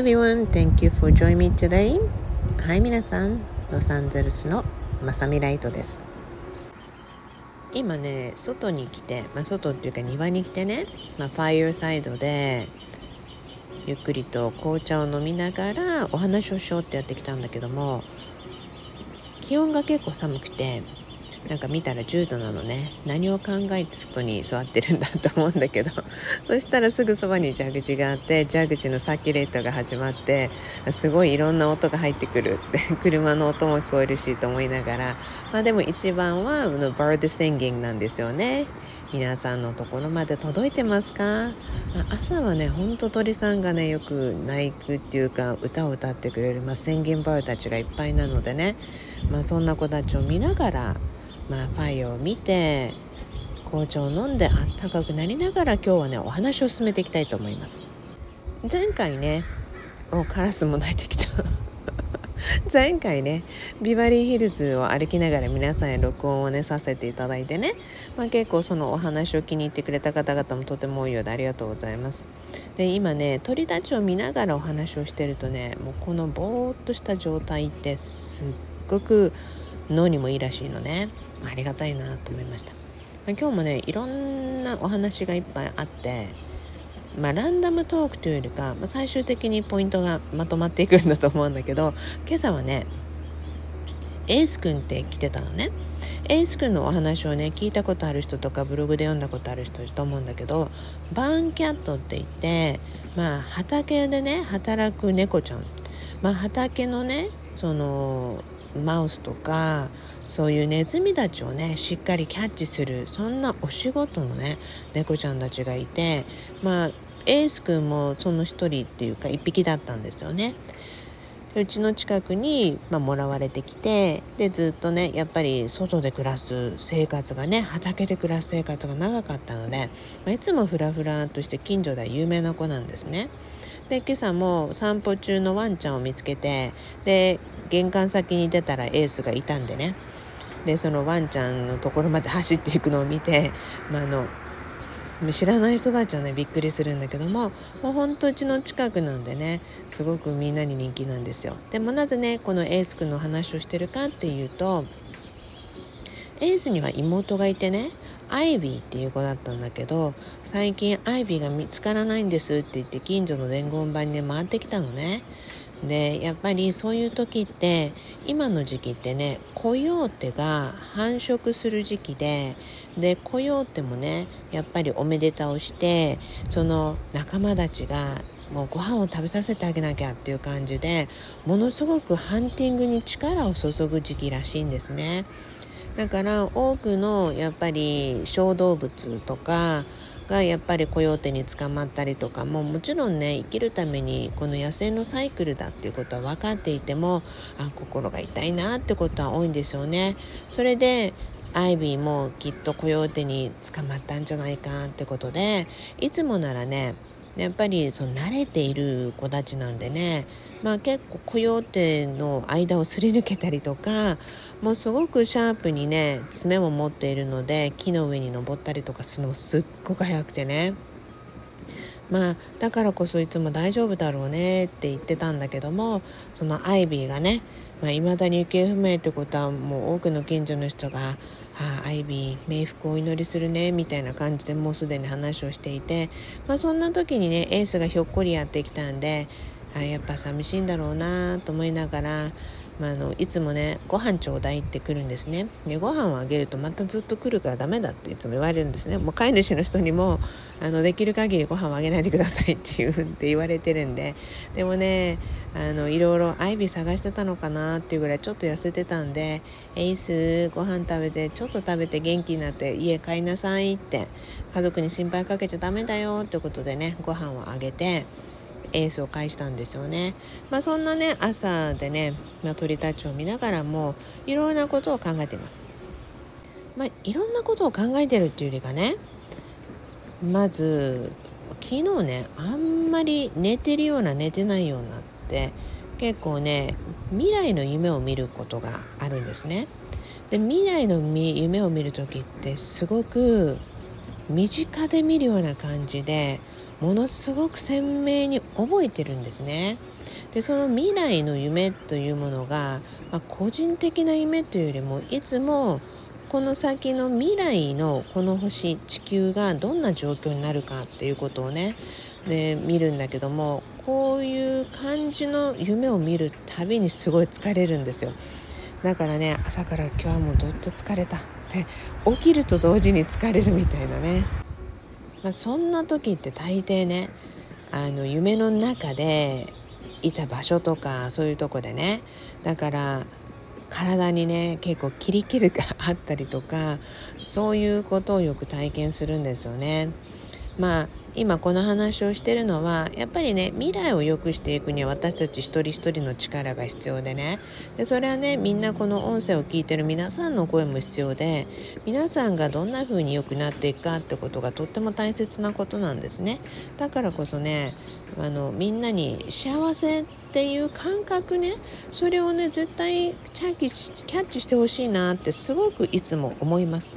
everyone, thank you for joining me today. はい皆さん、ロサンゼルスのまさみライトです。今ね、外に来て、まあ、外っていうか庭に来てね、まあ、ファイアサイドでゆっくりと紅茶を飲みながらお話をしようってやってきたんだけども気温が結構寒くてなんか見たら10度なのね。何を考えて外に座ってるんだと思うんだけど。そしたらすぐそばに蛇口があって蛇口のサーキュレーターが始まってすごいいろんな音が入ってくるって 車の音も聞こえるしと思いながら。まあでも一番はのバードシンギングなんですよね。皆さんのところまで届いてますか、まあ、朝はねほんと鳥さんがねよく鳴くっていうか歌を歌ってくれる、まあ、宣言バーたちがいっぱいなのでね、まあ、そんな子たちを見ながらまあ、ファイを見て紅茶を飲んであったかくなりながら今日はねお話を進めていきたいと思います。前回ねおカラスも鳴いてきた。前回ねビバリーヒルズを歩きながら皆さんへ録音をねさせていただいてね、まあ、結構そのお話を気に入ってくれた方々もとても多いようでありがとうございます。で今ね鳥たちを見ながらお話をしてるとねもうこのぼーっとした状態ってすっごく脳にもいいらしいのね。ありがたいなと思いました、まあ、今日もねいろんなお話がいっぱいあってまあ、ランダムトークというよりか、まあ、最終的にポイントがまとまっていくんだと思うんだけど今朝はねエース君って来てたのね。エース君のお話をね聞いたことある人とかブログで読んだことある人いると思うんだけどバーンキャットって言ってまあ畑でね働く猫ちゃん。まあ畑のねそのマウスとかそういうネズミたちをねしっかりキャッチするそんなお仕事のね猫ちゃんたちがいてまあエース君もその一人っていうか一匹だったんですよね。うちの近くに、まあ、もらわれてきてでずっとねやっぱり外で暮らす生活がね畑で暮らす生活が長かったので、まあ、いつもフラフラとして近所では有名な子なんですね。で今朝も散歩中のワンちゃんを見つけてで玄関先に出たらエースがいたんでねでそのワンちゃんのところまで走っていくのを見て、まあ、あの知らない人たちはねびっくりするんだけどももうほんとうちの近くなんでねすごくみんなに人気なんですよ。でもなぜねこのエース君の話をしてるかっていうとエースには妹がいてねアイビーっていう子だったんだけど最近アイビーが見つからないんですって言って近所の伝言板に、ね、回ってきたのね。でやっぱりそういう時って今の時期ってねコヨーテが繁殖する時期ででコヨーテもねやっぱりおめでたをしてその仲間たちがもうご飯を食べさせてあげなきゃっていう感じでものすごくハンティングに力を注ぐ時期らしいんですね。だから多くのやっぱり小動物とかがやっぱりコヨーテに捕まったりとかももちろんね生きるためにこの野生のサイクルだっていうことは分かっていてもあ心が痛いなってことは多いんですよね。それでアイビーもきっとコヨーテに捕まったんじゃないかってことでいつもならねやっぱりその慣れている子たちなんでね、まあ、結構コヨーテの間をすり抜けたりとかもうすごくシャープにね爪も持っているので木の上に登ったりとかするのもすっごく速くてね。まあだからこそいつも大丈夫だろうねって言ってたんだけどもそのアイビーがねいまあ、未だに行方不明ってことはもう多くの近所の人が「ああアイビー冥福をお祈りするね」みたいな感じでもうすでに話をしていて、まあ、そんな時にねエースがひょっこりやってきたんであやっぱ寂しいんだろうなと思いながらまあ、あのいつもねご飯ちょうだいって来るんですね。でご飯をあげるとまたずっと来るからダメだっていつも言われるんですね。もう飼い主の人にもあのできる限りご飯をあげないでくださいっていうふうって言われてるんで。でもねあのいろいろアイビー探してたのかなっていうぐらいちょっと痩せてたんで「エイスご飯食べてちょっと食べて元気になって家帰りなさい」って。家族に心配かけちゃダメだよってことでねご飯をあげて。エースを返したんですよね。まあ、そんなね朝でね、まあ、鳥たちを見ながらもいろんなことを考えています。まあ、いろんなことを考えてるっていうよりかねまず昨日ねあんまり寝てるような寝てないようなって結構ね未来の夢を見ることがあるんですね。で未来の夢を見る時ってすごく身近で見るような感じでものすごく鮮明に覚えてるんですね。でその未来の夢というものが、まあ、個人的な夢というよりもいつもこの先の未来のこの星地球がどんな状況になるかっていうことをねで見るんだけどもこういう感じの夢を見るたびにすごい疲れるんですよ。だからね朝から今日はもうどっと疲れた。で起きると同時に疲れるみたいなね、まあ、そんな時って大抵ねあの夢の中でいた場所とかそういうとこでねだから体にね結構キリキリがあったりとかそういうことをよく体験するんですよね。まあ今この話をしてるのはやっぱりね未来を良くしていくには私たち一人一人の力が必要でねでそれはねみんなこの音声を聞いてる皆さんの声も必要で皆さんがどんな風に良くなっていくかってことがとっても大切なことなんですねだからこそねあのみんなに幸せっていう感覚ねそれをね絶対キャッチしてほしいなってすごくいつも思います。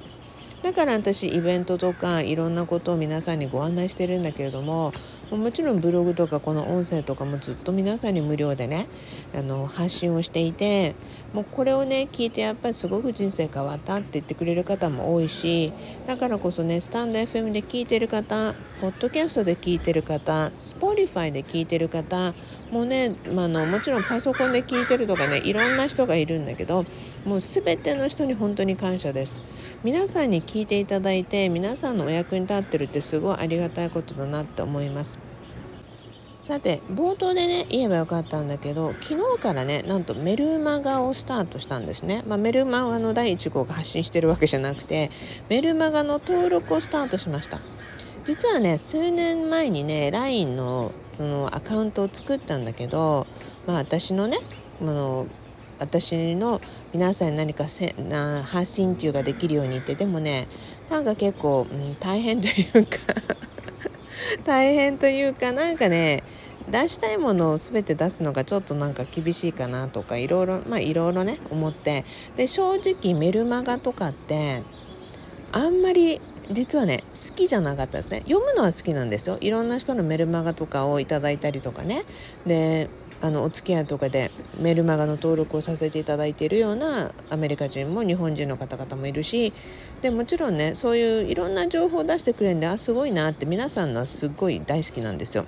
だから私イベントとかいろんなことを皆さんにご案内してるんだけれどももちろんブログとかこの音声とかもずっと皆さんに無料でねあの発信をしていてもうこれをね聞いてやっぱりすごく人生変わったって言ってくれる方も多いしだからこそねスタンド FM で聞いてる方ポッドキャストで聞いてる方スポリファイで聞いてる方もね、まあの、もちろんパソコンで聞いてるとかねいろんな人がいるんだけどもう全ての人に本当に感謝です。皆さんに聞いていただいて皆さんのお役に立ってるってすごいありがたいことだなって思います。さて冒頭でね言えばよかったんだけど昨日からねなんとメルマガをスタートしたんですね、まあ、メルマガの第1号が発信してるわけじゃなくてメルマガの登録をスタートしました。実はね数年前にね LINE のそのアカウントを作ったんだけど、まあ、私のねあの私の皆さんに何かせな発信っていうができるようにってでもねなんか結構、うん、大変というか 大変というかなんかね出したいものを全て出すのがちょっとなんか厳しいかなとかいろいろまあいろいろね思って。で正直メルマガとかってあんまり実はね好きじゃなかったですね。読むのは好きなんですよ。いろんな人のメルマガとかをいただいたりとかね。であのお付き合いとかでメルマガの登録をさせていただいているようなアメリカ人も日本人の方々もいるしでもちろんねそういういろんな情報を出してくれるんであすごいなって皆さんのはすごい大好きなんですよ。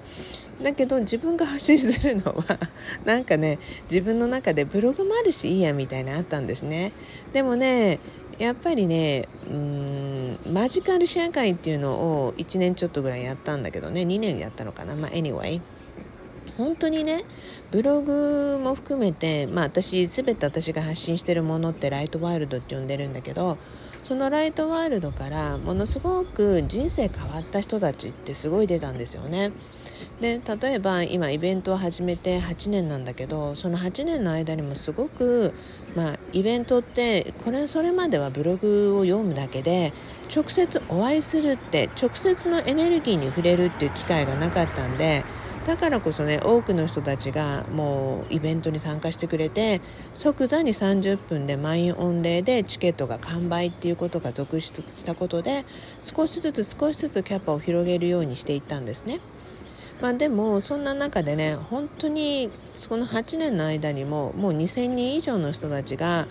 だけど自分が発信するのは なんかね自分の中でブログもあるしいいやみたいなあったんですね。でもねやっぱりねうんマジカルシェア会っていうのを1年ちょっとぐらいやったんだけどね2年やったのかなまあ anyway 本当にねブログも含めてまあ私全て私が発信してるものってライトワールドって呼んでるんだけどそのライトワールドからものすごく人生変わった人たちってすごい出たんですよね。で例えば今イベントを始めて8年なんだけどその8年の間にもすごく、まあ、イベントってこれそれまではブログを読むだけで直接お会いするって直接のエネルギーに触れるっていう機会がなかったんでだからこそね多くの人たちがもうイベントに参加してくれて即座に30分で満員御礼でチケットが完売っていうことが続出したことで少しずつ少しずつキャパを広げるようにしていったんですね。まあ、でもそんな中でね本当にこの8年の間にももう2,000人以上の人たちが、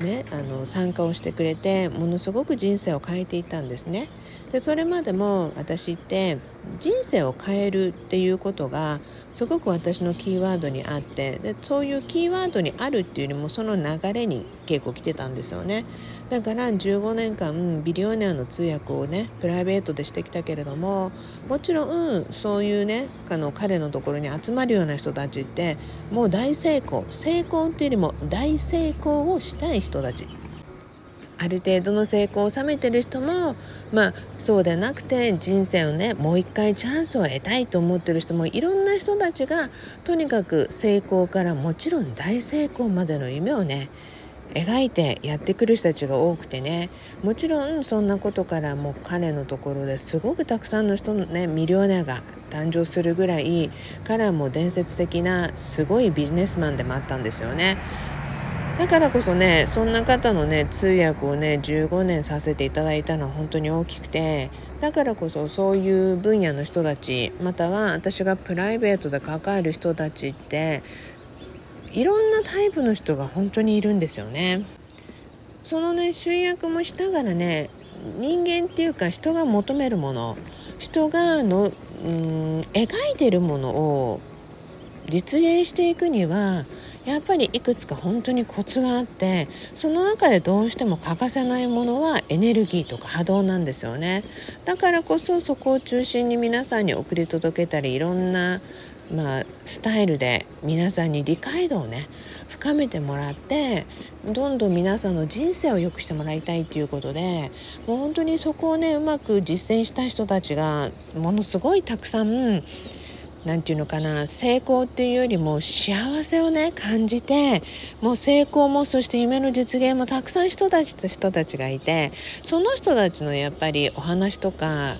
ね、あの参加をしてくれてものすごく人生を変えていったんですね。でそれまでも私って人生を変えるっていうことがすごく私のキーワードにあってでそういうキーワードにあるっていうよりもその流れに結構来てたんですよね。だから15年間ビリオネアの通訳をねプライベートでしてきたけれどももちろんそういうねあの彼のところに集まるような人たちってもう大成功成功っていうよりも大成功をしたい人たち。ある程度の成功を収めてる人もまあそうでなくて人生をねもう一回チャンスを得たいと思ってる人もいろんな人たちがとにかく成功からもちろん大成功までの夢をね描いてやってくる人たちが多くてねもちろんそんなことからもう彼のところですごくたくさんの人のねミリオネアが誕生するぐらい彼はもう伝説的なすごいビジネスマンでもあったんですよね。だからこそねそんな方のね通訳をね15年させていただいたのは本当に大きくてだからこそそういう分野の人たちまたは私がプライベートで関わる人たちっていろんなタイプの人が本当にいるんですよね。そのね集約もしながらね人間っていうか人が求めるもの人がのうん描いてるものを実現していくにはやっぱりいくつか本当にコツがあってその中でどうしても欠かせないものはエネルギーとか波動なんですよね。だからこそそこを中心に皆さんに送り届けたりいろんなまあ、スタイルで皆さんに理解度をね深めてもらってどんどん皆さんの人生を良くしてもらいたいということでもう本当にそこをねうまく実践した人たちがものすごいたくさん何て言うのかな成功っていうよりも幸せをね感じてもう成功もそして夢の実現もたくさん人たちと人たちがいてその人たちのやっぱりお話とか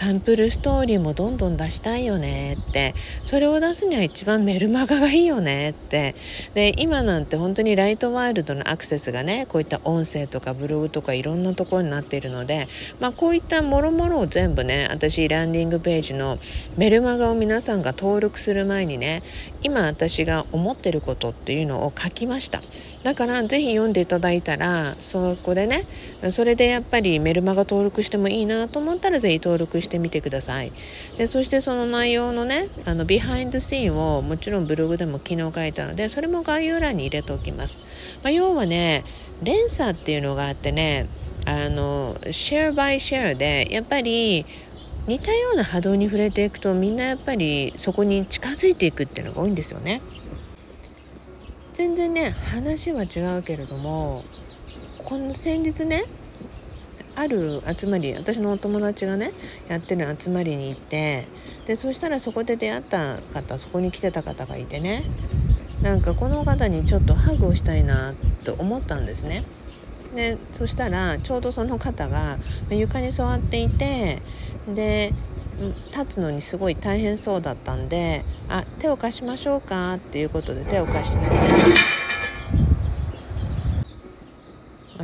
サンプルストーリーもどんどん出したいよねってそれを出すには一番メルマガがいいよねってで今なんて本当にライトワールドのアクセスがねこういった音声とかブログとかいろんなところになっているので、まあ、こういったもろもろを全部ね私ランディングページのメルマガを皆さんが登録する前にね今私が思ってることっていうのを書きました。だから是非読んでいただいたらそこでねそれでやっぱりメルマガ登録してもいいなと思ったら是非登録してみてくださいでそしてその内容のねあのビハインドシーンをもちろんブログでも昨日書いたのでそれも概要欄に入れておきます、まあ、要はね連鎖っていうのがあってねあのシェアバイシェアでやっぱり似たような波動に触れていくとみんなやっぱりそこに近づいていくっていうのが多いんですよね。全然ね話は違うけれどもこの先日ねある集まり私のお友達がねやってる集まりに行ってでそしたらそこで出会った方そこに来てた方がいてねなんかこの方にちょっとハグをしたいなと思ったんですね。でそしたらちょうどその方が床に座っていてで立つのにすごい大変そうだったんで「あ手を貸しましょうか」っていうことで手を貸してね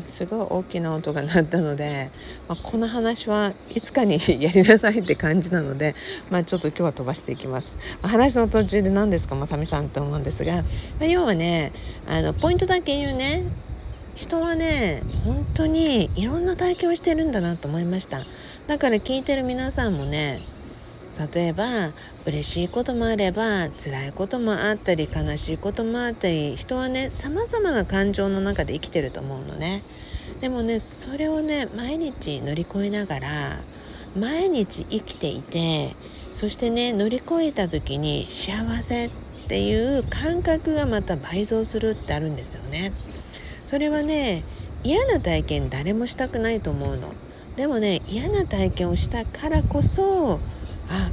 すごい大きな音が鳴ったので、まあ、この話はいつかにやりなさいって感じなので、まあ、ちょっと今日は飛ばしていきます。話の途中で何ですかまさみさんって思うんですが、まあ、要はねあのポイントだけ言うね。人はね本当にいろんな体験をしてるんだなと思いました。だから聞いてる皆さんもね例えば嬉しいこともあれば辛いこともあったり悲しいこともあったり人はねさまざまな感情の中で生きてると思うのね。でもねそれをね毎日乗り越えながら毎日生きていてそしてね乗り越えた時に幸せっていう感覚がまた倍増するってあるんですよね。それはね嫌な体験誰もしたくないと思うのでもね嫌な体験をしたからこそあ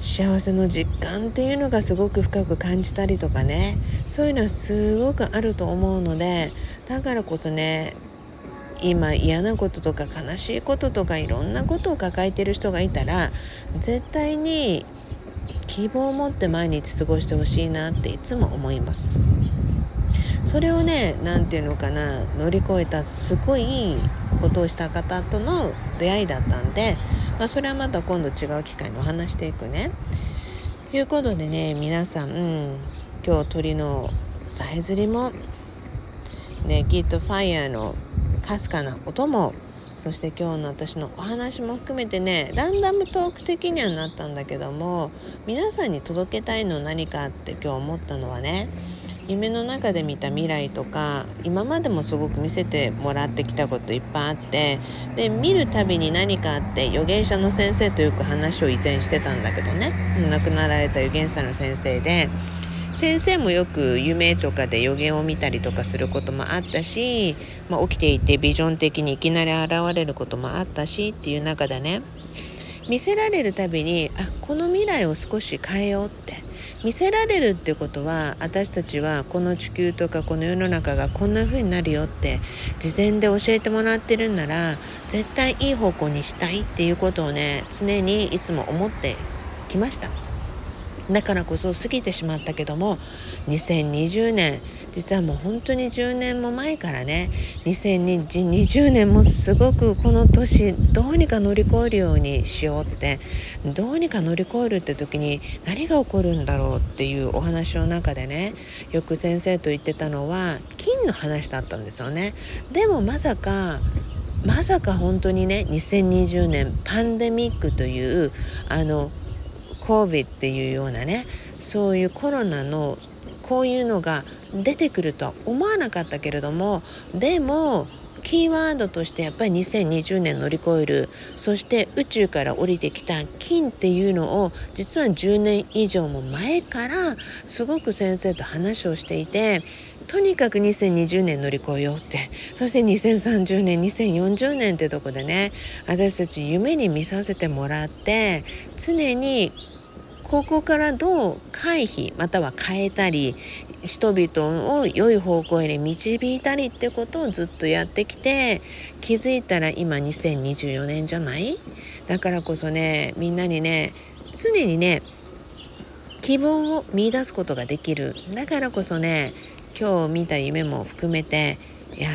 幸せの実感っていうのがすごく深く感じたりとかねそういうのはすごくあると思うのでだからこそね今嫌なこととか悲しいこととかいろんなことを抱えてる人がいたら絶対に希望を持って毎日過ごしてほしいなっていつも思います。それをね何て言うのかな乗り越えたすごいことをした方との出会いだったんでまあ、それはまた今度違う機会にお話していくね。ということでね皆さん、うん、今日鳥のさえずりもねきっとファイヤーのかすかな音もそして今日の私のお話も含めてねランダムトーク的にはなったんだけども皆さんに届けたいの何かって今日思ったのはね夢の中で見た未来とか今までもすごく見せてもらってきたこといっぱいあってで見るたびに何かあって預言者の先生とよく話を以前してたんだけどね。亡くなられた預言者の先生で先生もよく夢とかで予言を見たりとかすることもあったし、まあ、起きていてビジョン的にいきなり現れることもあったしっていう中でね見せられるたびにあこの未来を少し変えようって。見せられるってことは私たちはこの地球とかこの世の中がこんな風になるよって事前で教えてもらってるんなら絶対いい方向にしたいっていうことをね常にいつも思ってきました。だからこそ過ぎてしまったけども2020年実はもう本当に10年も前からね2020年もすごくこの年どうにか乗り越えるようにしようってどうにか乗り越えるって時に何が起こるんだろうっていうお話の中でねよく先生と言ってたのは金の話だったんですよね。でもまさかまさか本当にね2020年パンデミックというあの COVID っていうようなねそういうコロナのこういうのが出てくるとは思わなかったけれどもでもキーワードとしてやっぱり2020年乗り越えるそして宇宙から降りてきた金っていうのを実は10年以上も前からすごく先生と話をしていてとにかく2020年乗り越えようってそして2030年2040年ってとこでね私たち夢に見させてもらって常にここからどう回避または変えたり人々を良い方向へ導いたりってことをずっとやってきて気づいたら今2024年じゃない？だからこそねみんなにね常にね希望を見いだすことができる。だからこそね今日見た夢も含めていや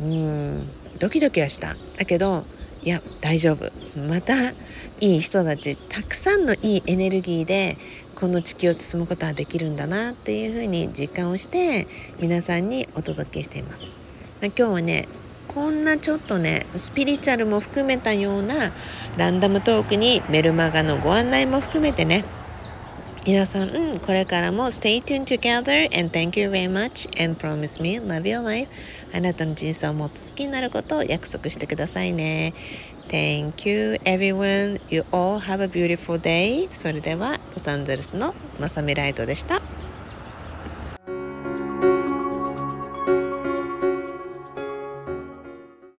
うんドキドキはした。だけどいや大丈夫またいい人たちたくさんのいいエネルギーでこの地球を包むことはできるんだなっていうふうに実感をして皆さんにお届けしています。今日はねこんなちょっとねスピリチュアルも含めたようなランダムトークにメルマガのご案内も含めてね皆さん、これからも Stay tuned together and thank you very much and promise me love your life あなたの人生をもっと好きになることを約束してくださいね Thank you everyone you all have a beautiful day それではロサンゼルスのまさみライトでした